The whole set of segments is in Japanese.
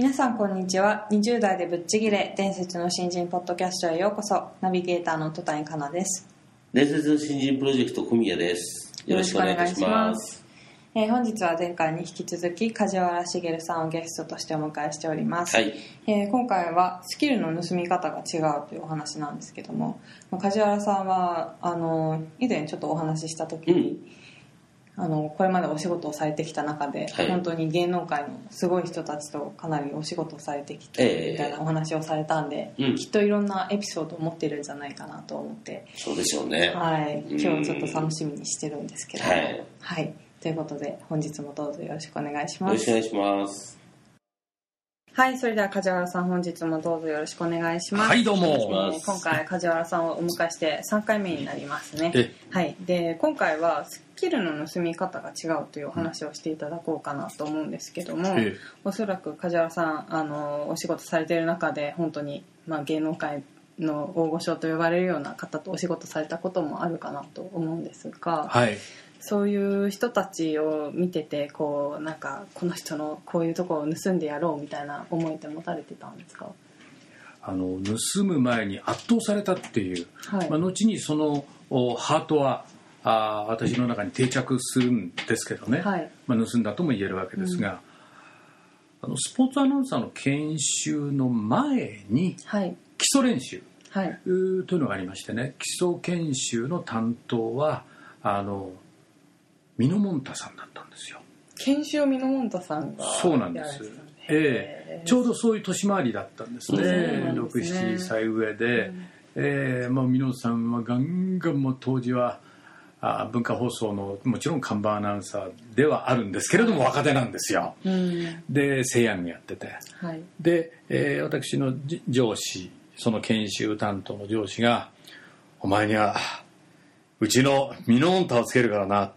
皆さんこんにちは。20代でぶっちぎれ伝説の新人ポッドキャストへようこそ。ナビゲーターの戸谷香奈です。伝説の新人プロジェクト小宮です。よろしくお願いします。えー本日は前回に引き続き梶原茂さんをゲストとしてお迎えしております、はい。えー今回はスキルの盗み方が違うというお話なんですけどもまあ梶原さんはあの以前ちょっとお話しした時に、あのこれまでお仕事をされてきた中で、はい。本当に芸能界のすごい人たちとかなりお仕事をされてきええ。てみたいなお話をされたんで、うん。きっといろんなエピソードを持ってるんじゃないかなと思って、そうでしょうね。はい、うん。今日ちょっと楽しみにしてるんですけど。もはい。はい、ということで本日もどうぞよろしくお願いしよます。ろしくお願いしますはいそれでは梶原さん本日もどうぞよろしくお願いします。はいどうも。えー今回梶原さんをお迎えして3回目になりますね。えはい。で今回はスキルの盗み方が違うというお話をしていただこうかなと思うんですけども、ええ。おそらく梶原さんあのお仕事されている中で本当に、まあ、芸能界の大御所と呼ばれるような方とお仕事されたこともあるかなと思うんですが、はいそういう人たちを見ててこうなんかこの人のこういうところを盗んでやろうみたいな思いって持たれてたんですか？あの盗む前に圧倒されたっていう、はい。まあ、後にそのおハートはあー私の中に定着するんですけどね、はい。まあ、盗んだとも言えるわけですが、あのスポーツアナウンサーの研修の前にはい。基礎練習はい。というのがありましてね基礎研修の担当はあのミノモンタさんだったんですよ。研修をミノモンタさんがそうなんです。ええ。ちょうどそういう年回りだったんですね。そうなんですね。67歳上で、ええまあ、皆さんはガンガンもう当時はあ文化放送のもちろん看板アナウンサーではあるんですけれども若手なんですよ。うん。で西洋やってて。はい。で、えー私のじ上司その研修担当の上司が「お前にはうちのミノモンタをつけるからな」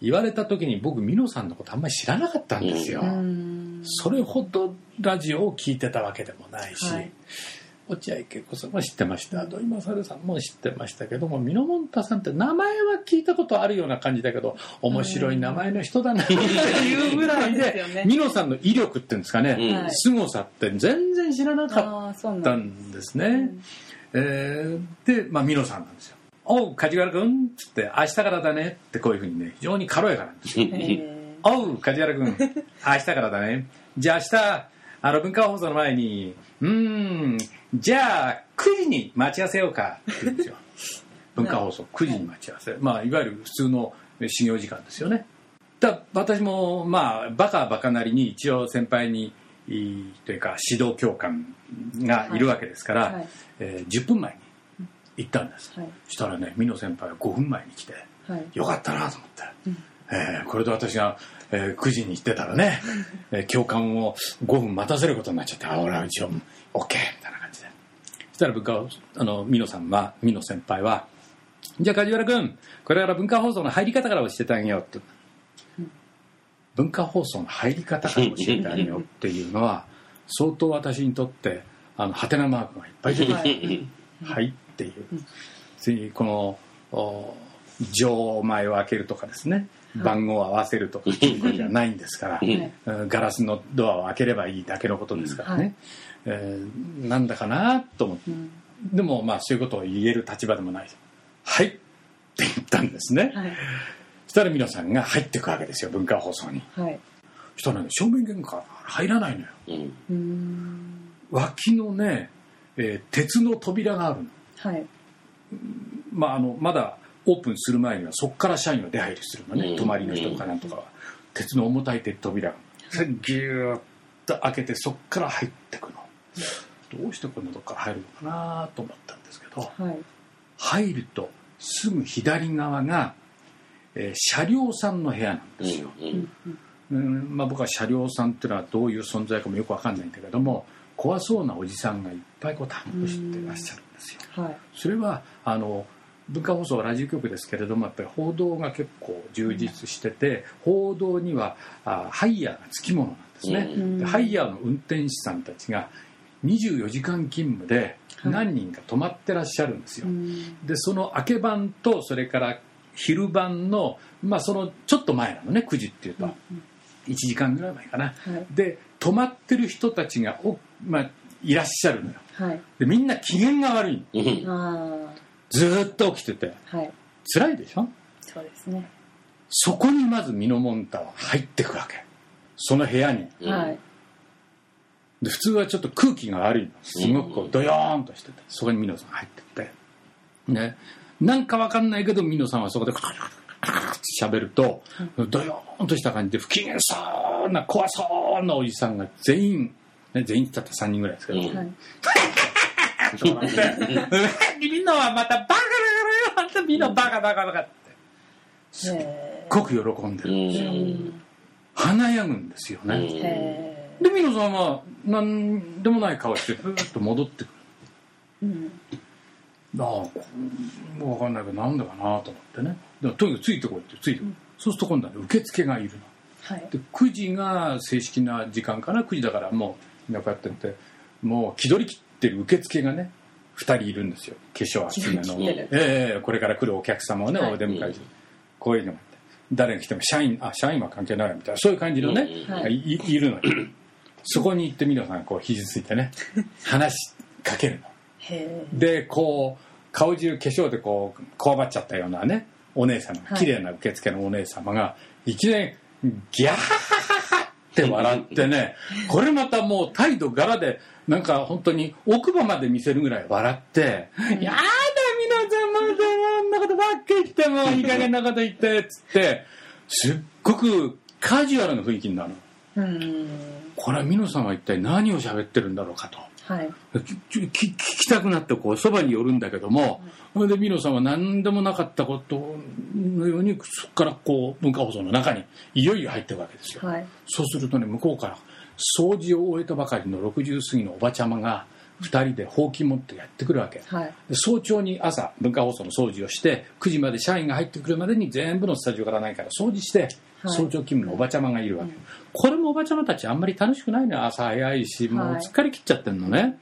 言われた時に僕ミノさんのことあんまり知らなかったんですよ。うん。それほどラジオを聞いてたわけでもないし、はい。落合恵子さんも知ってました。土井勝さんも知ってましたけどもミノモンタさんって名前は聞いたことあるような感じだけど面白い名前の人だなっていうぐらいでミノさんの威力っていうんですかね、うん。はい。凄さって全然知らなかったなんんですね。えーで、まあ、ミノさんなんですよ。おう、梶原くんっつって、明日からだねってこういうふうにね、非常に軽やかなんですよ。えおう、梶原くん、明日からだね。じゃあ明日、あの文化放送の前に、うーん、じゃあ9時に待ち合わせようかって言うんですよ。文化放送9時に待ち合わせ。まあ、いわゆる普通の始業時間ですよね。だ私も、まあ、バカバカなりに一応先輩に、というか指導教官がいるわけですから、はいはいえー10分前に行ったんです。はい。そしたらね、美濃先輩が5分前に来て、はい。よかったなと思って、えーこれで私が、えー9時に行ってたらね、えー教官を5分待たせることになっちゃってあ俺は一応 OK みたいな感じで。そしたら文化あの美濃さんは美濃先輩は「じゃあ梶原君これから文化放送の入り方から教えてあげよう」って、文化放送の入り方から教えてあげようっていうのは相当私にとってあのハテナマークがいっぱい出てきてはいっていう、次にこのお錠前を開けるとかですね。番号を合わせるとかっていうことじゃないんですから、ガラスのドアを開ければいいだけのことですからね、えーなんだかなと思って。うん。でもまあそういうことを言える立場でもない。はい。って言ったんですね、はい。そしたら皆さんが入っていくわけですよ文化放送に。はい。そしたらね正面玄関から入らないのよ。脇のね、えー鉄の扉があるのはい。まあ、あのまだオープンする前にはそこから社員が出入りするのね、うん。泊まりの人かなんとかは、鉄の重たい鉄扉。がそれギューッと開けてそこから入ってくの、どうしてこんなとこから入るのかなと思ったんですけどはい。入るとすぐ左側が、えー車両さんの部屋なんですよ、うんまあ、僕は車両さんっていうのはどういう存在かもよくわかんないんだけども怖そうなおじさんがいっぱいこう担当してらっしゃる。んですよ。はい。それはあの文化放送ラジオ局ですけれどもやっぱり報道が結構充実してて報道にはあハイヤーがつきものなんですね、うん。でハイヤーの運転手さんたちが24時間勤務ではい何人か泊まってらっしゃるんですよ、うん。でその明け晩とそれから昼晩のまあそのちょっと前なのね9時っていうと、1時間ぐらい前かな。はい。で泊まってる人たちがお、まあ、いらっしゃるのよ。はい。でみんな機嫌が悪いずーっと起きてて。あはい。辛いでしょ？そうですね。そこにまずミノモンタは入ってくわけ。その部屋に。うん。はい。で普通はちょっと空気が悪いの。すごくこうドヨーンとしてて。そこにミノさん入ってって。ね。なんかわかんないけどミノさんはそこでクタクタクタクタって喋るとドヨーンとした感じで不機嫌そうな怖そうなおじさんが全員、ね、全員たら3人ぐらいですけど、うん。みんなはまたバカだからよまたみんなバカバカバカって。すっへごく喜んでるんですよ、ー華やぐんですよね、でミノさんは何でもない顔してふーっと戻ってくる。ーうんああ分かんないけどなんだかなと思ってね。でもとにかくついてこいってついてこい、そうすると今度はね受付がいるの。はい。で9時が正式な時間かな9時だからもうみんなこうやってってもう気取り切ってる受付がね2人いるんですよ。化粧厚めの。ええこれから来るお客様をね、はい。お出迎えしてこういうのがあって。誰が来ても社員あ社員は関係ないみたいな。そういう感じのね、うんはい。いいるのよ。そこに行って皆さんこう肘ついてね 話しかけるの。へでこう顔中化粧でこうこわばっちゃったようなねお姉様はい。綺麗な受付のお姉様がいきなりギャーって笑ってねこれまたもう態度柄でなんか本当に奥歯まで見せるぐらい笑って「やだ皆さんまだあんなことばっかり言ってもういい加減なこと言って」っつってすっごくカジュアルな雰囲気になるうん。これはミノさんは一体何を喋ってるんだろうかと。はい。聞きたくなってこうそばに寄るんだけども、それでミノさんは何でもなかったことのようにそこからこう文化放送の中にいよいよ入ってるわけですよ、はい。そうするとね向こうから掃除を終えたばかりの60過ぎのおばちゃまが2人でほうき持ってやってくるわけ。はい。で早朝に朝文化放送の掃除をして9時まで社員が入ってくるまでに全部のスタジオからないから掃除して、はい。早朝勤務のおばちゃまがいるわけ、これもおばちゃまたちあんまり楽しくないのよ朝早いしもうはい疲れ切っちゃってんのね、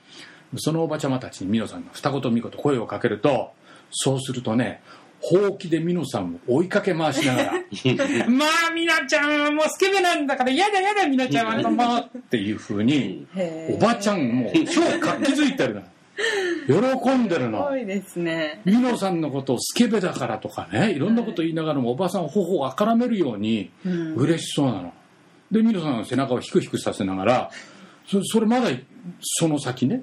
そのおばちゃまたちにミノさんが二言三言声をかけるとそうするとねほうきでミノさんを追いかけ回しながら「まあミナちゃんはもうスケベなんだからやだやだミナちゃんは。もう」っていうふうにおばちゃんもう超活気づいてるの喜んでるすのごいですね。ミノさんのことをスケベだからとかねいろんなこと言いながらもおばさんは頬をあからめるようにうん。嬉しそうなの。でミノさんの背中をヒクヒクさせながらそそれまだその先ね。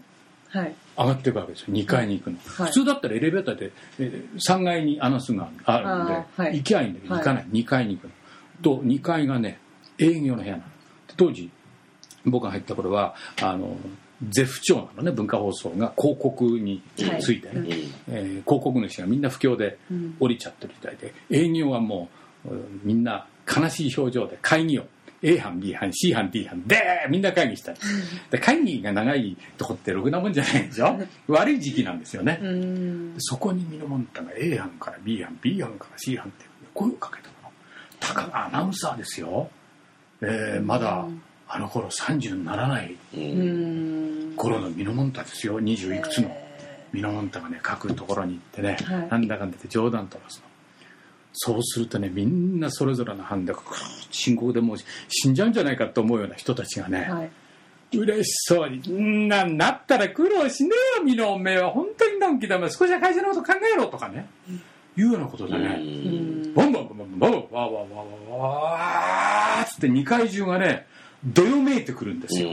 はい上がっていくわけですよ。2階に行くの、はい。普通だったらエレベーターで、えー3階にアナウンスがあるんで、はい。行きゃいいんだけど行かない、2階に行くの。と2階がね営業の部屋なの。で当時僕が入った頃はあの絶不調なのね文化放送が広告についてね、うん。えー広告主がみんな不況でうん。降りちゃってる時代で営業はもううんみんな悲しい表情で会議を A 班 B 班 C 班 D 班でみんな会議したいで会議が長いとこってろくなもんじゃないでしょ？悪い時期なんですよね、うん。そこにミノモンタが A 班から B 班 B 班から C 班って声をかけたの。たかがアナウンサーですよ、えーまだあの頃30にならないうん。頃のミノモンタですよ。20いくつのミノモンタがね書くところに行ってね、はい。なんだかんだって冗談飛ばすのそうするとねみんなそれぞれの班でクーッ深刻でもう死んじゃうんじゃないかと思うような人たちがね、はい。嬉しそうに「んななったら苦労しねえよミノおめえは本当にのんきだめ少しは会社のこと考えろ」とかね、いうようなことでね、うん。バンバンバンバンバンバンわーわーわーわーわーっつって2階中がねどよめいてくるんですよ、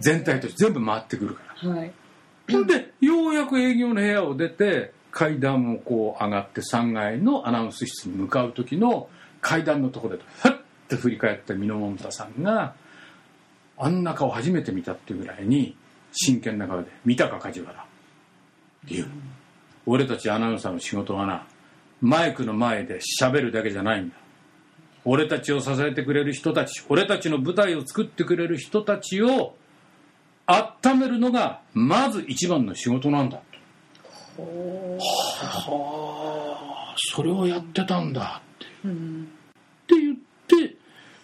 全体として全部回ってくるからはいほんでようやく営業の部屋を出て階段をこう上がって3階のアナウンス室に向かう時の階段のところでふっと振り返ったミノモンタさんがあんな顔初めて見たっていうぐらいに真剣な顔で「見たか梶原」っていう俺たちアナウンサーの仕事はなマイクの前で喋るだけじゃないんだ。俺たちを支えてくれる人たち俺たちの舞台を作ってくれる人たちを温めるのがまず一番の仕事なんだ。はあそれをやってたんだ。って,、って言って、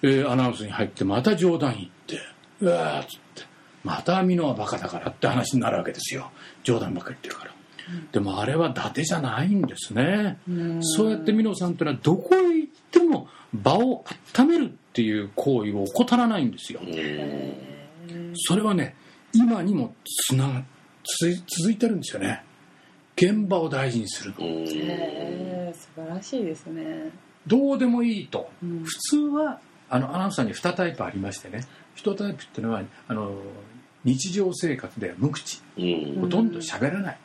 えーアナウンスに入ってまた冗談言ってうわーっつってまたミノはバカだからって話になるわけですよ。冗談ばっかり言ってるから、でもあれは伊達じゃないんですね、そうやってミノさんってのはどこへ行っても場を温めるっていう行為を怠らないんですよ、それはね今にもつながつ続いてるんですよね現場を大事にするの。へー素晴らしいですね。どうでもいいと、うん。普通はあのアナウンサーに2タイプありましてね。1タイプっていうのはあの日常生活で無口。うん。ほとんど喋らない。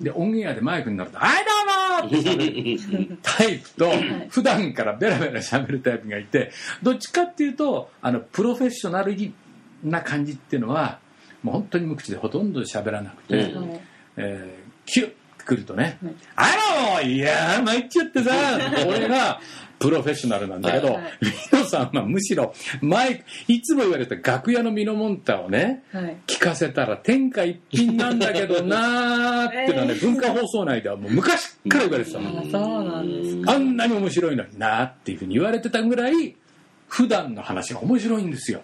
でオンエアでマイクになると「はいどうも!」って喋るタイプと普段からベラベラ喋るタイプがいてどっちかっていうとあのプロフェッショナルな感じっていうのはもう本当に無口でほとんど喋らなくて、うん。はい。えーキュッてくるとね。はい「あらいやー参っちゃってさ」俺がプロフェッショナルなんだけど、はい。ミノさんはむしろマイクいつも言われた楽屋のミノモンタをねはい。聞かせたら天下一品なんだけどなーっていうのはね、えー。文化放送内ではもう昔から言われてたの、あそうなんですか。あんなに面白いのになーっていうふうに言われてたぐらい普段の話が面白いんですよ。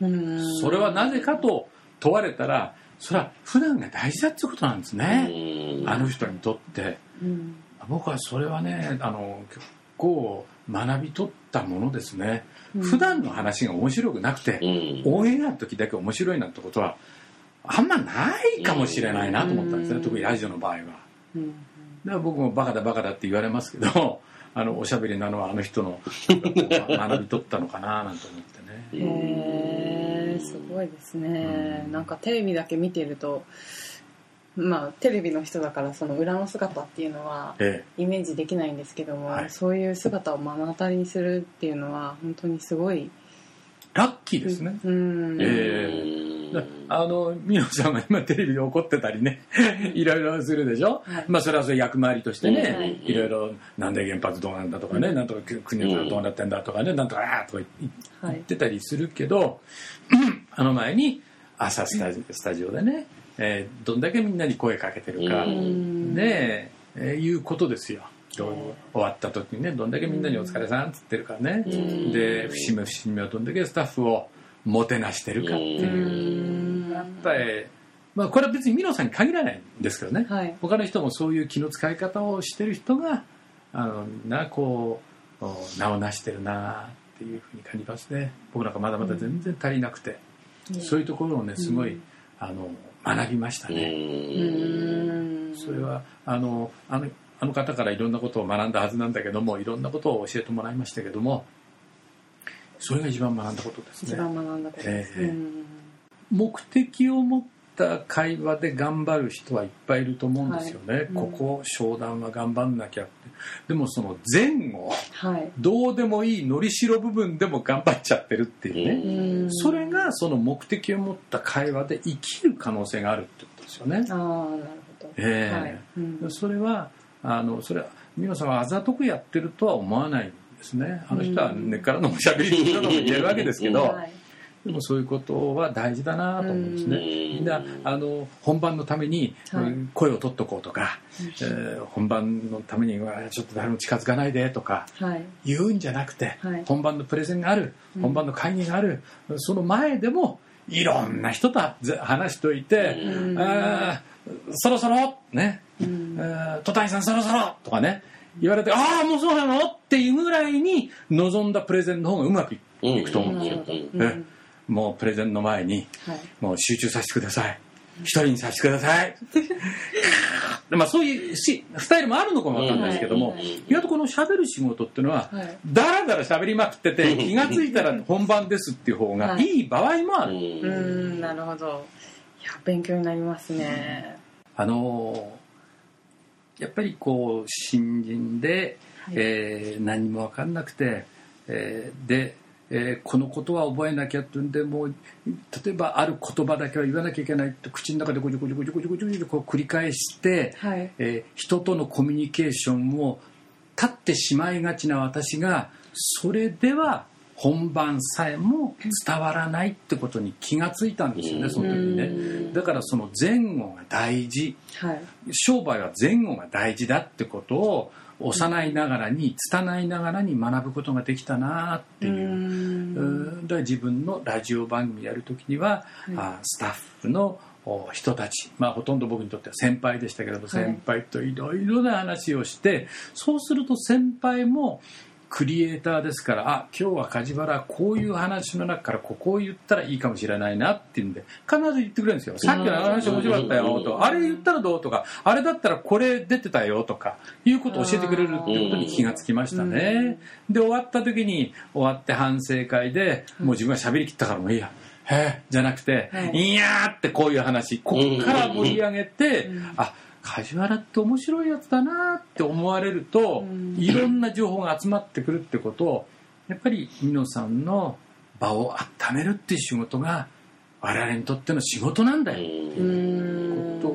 うん。それはなぜかと問われたらそれは普段が大事だってことなんですね、うん。あの人にとって。うん。僕はそれはねあの結構学び取ったものですね、うん。普段の話が面白くなくて、うん。オンエアの時だけ面白いなんてことはあんまないかもしれないなと思ったんですね、うん。特にラジオの場合は。だかうんら僕もバカだバカだって言われますけど あのおしゃべりなのはあの人の 学び取ったのかななんて思ってね。へえすごいですね、うん。なんかテレビだけ見てるとまあテレビの人だからその裏の姿っていうのはえイメージできないんですけども、はい。そういう姿を目の当たりにするっていうのは本当にすごいえラッキーですね、うん、えだあの美濃さんが今テレビで怒ってたりね。いろいろするでしょ、はい。まあそれはそれ役回りとしてね、はい。い。ろいろなんで原発どうなんだとかね、なんとか国がどうなってんだとかね、なんとかあーとか言ってたりするけど、あの前に朝スタジスタジオでね、えーどんだけみんなに声かけてるか、うん。ねえーいうことですよ終わった時にねどんだけみんなに「お疲れさん」っつってるからね、うん。で節目節目はどんだけスタッフをもてなしてるかっていう、うん。やっぱり、まあ、これは別にミノさんに限らないんですけどね、はい。他の人もそういう気の使い方をしてる人があのみんなこうお名を成してるなっていうふうに感じますね。僕なんかまだまだ全然足りなくて、そういうところをねすごい、うんあの学びましたうね、うんん。それはあのあのあの方からいろんなことを学んだはずなんだけどもいろんなことを教えてもらいましたけどもそれが一番学んだことです一ね番学んだことです、ええ。うん。目的を持った会話で頑張る人はいっぱいいると思うんですよね、はい。うん。ここ商談は頑張んなきゃって。でもその前後はい。どうでもいいのりしろ部分でも頑張っちゃってるっていうね、うん。それがその目的を持った会話で生きる可能性があるってことですよね。ああなるほど、ええ。はい。うん。それはあのそれは美濃さんはあざとくやってるとは思わないんですね。あの人は根っからのおしゃべりなのも言えるわけですけど、はい。でもそういうことは大事だなと思うんですね。うん。みんなあの本番のために、はい。うん声を取っとこうとか、えー本番のためにはちょっと誰も近づかないでとかはい。言うんじゃなくて、はい。本番のプレゼンがあるうん。本番の会議がある、その前でもいろんな人とぜ話しといて、うん。あーそろそろ？ね、うん。えー戸谷さんそろそろ？とかね。言われてああもうそうなの？っていうぐらいに望んだプレゼンの方がうまくいいくと思うんですよ。ううん。えもうプレゼンの前にはい。もう集中させてください。一人にさせてください。で まあそういうしスタイルもあるのかもわかんないですけども、うん。意外とこの喋る仕事っていうのは、はい。だらだら喋りまくってて気が付いたら本番ですっていう方がはい。いい場合もある、うんなるほど。いや勉強になりますねあのーやっぱりこう新人で、はい。えー何も分かんなくて、えーで、えーこのことは覚えなきゃってんでもう例えばある言葉だけは言わなきゃいけないって口の中でごちょごちょごちょごちょごちょごちょこう繰り返して、はい。えー人とのコミュニケーションを立ってしまいがちな私がそれでは本番さえも伝わらないってことに気がついたんですよねその時にねだからその前後が大事。はい。商売は前後が大事だってことを幼いながらに拙いながらに学ぶことができたなっていう。うん。だから自分のラジオ番組やる時には、あスタッフのお人たち、まあ、ほとんど僕にとっては先輩でしたけれど、先輩といろいろな話をしてそうすると先輩もクリエイターですからあ今日は梶原こういう話の中からここを言ったらいいかもしれないなっていうんで必ず言ってくれるんですよ。さっきの話面白かったよとあれ言ったらどうとかあれだったらこれ出てたよとかいうことを教えてくれるってことに気がつきましたね。で終わった時に終わって反省会でもう自分が喋りきったからもういいや。へえ。じゃなくて、はい。い、やーってこういう話ここから盛り上げて、あ梶原って面白いやつだなって思われると、いろんな情報が集まってくるってことをやっぱり美濃さんの場を温めるっていう仕事が我々にとっての仕事なんだよ、うん。こ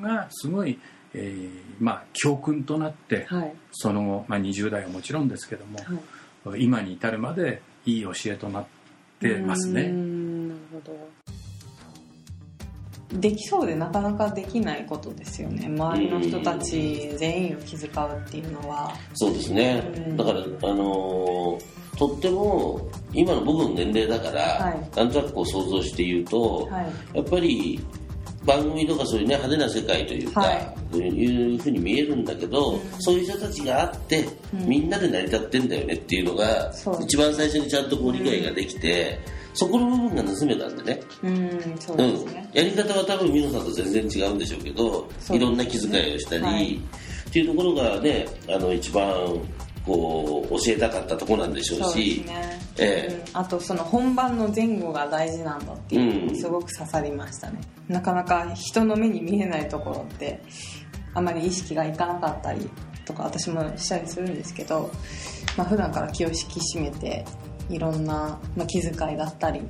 とがすごい、えーまあ教訓となって、はい。その後、まあ、20代はもちろんですけども、今に至るまでいい教えとなってますうね。できそうでなかなかできないことですよね。周りの人たち全員を気遣うっていうのは。そうですね。うん。だからあのーとっても今の僕の年齢だから、はい。なんとなくこう想像して言うと、はい。やっぱり番組とかそういうね派手な世界というか、はい。いうふうに見えるんだけど、そういう人たちがあって、みんなで成り立ってんだよねっていうのがそう一番最初にちゃんとこう理解ができて、そこの部分が盗めたんでね、うんそううんですね、、やり方は多分美濃さんと全然違うんでしょうけどいろんな気遣いをしたり、はい。っていうところがねあの一番こう教えたかったところなんでしょうしすね、えうん。あとその本番の前後が大事なんだっていうすごく刺さりましたね、なかなか人の目に見えないところってあまり意識がいかなかったりとか私もしたりするんですけど、まあ普段から気を引き締めていろんな、まあ、気遣いだったり、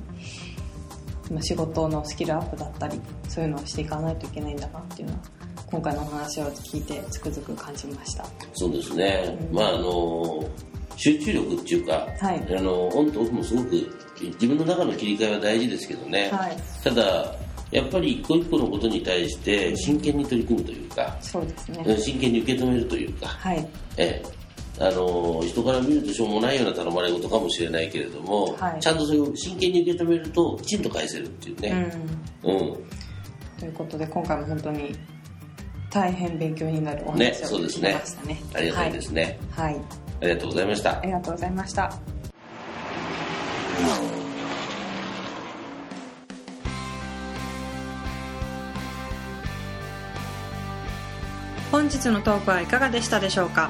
まあ、仕事のスキルアップだったりそういうのをしていかないといけないんだなっていうのは今回のお話を聞いてつくづく感じました。そうですね、まああの集中力っていうか、はい。あのオンとオフもすごく自分の中の切り替えは大事ですけどね、はい。ただやっぱり一個一個のことに対して真剣に取り組むというか、そうですね、うん真剣に受け止めるというか、はい。ええ、あの人から見るとしょうもないような頼まれ事かもしれないけれども、はい。ちゃんとそれを真剣に受け止めるときちんと返せるっていうね、うん。うん。ということで今回も本当に大変勉強になるおね話を聞きそうですね。ましたね。ありがたいですね、はい、はい、ありがとうございました。ありがとうございました。本日のトークはいかがでしたでしょうか？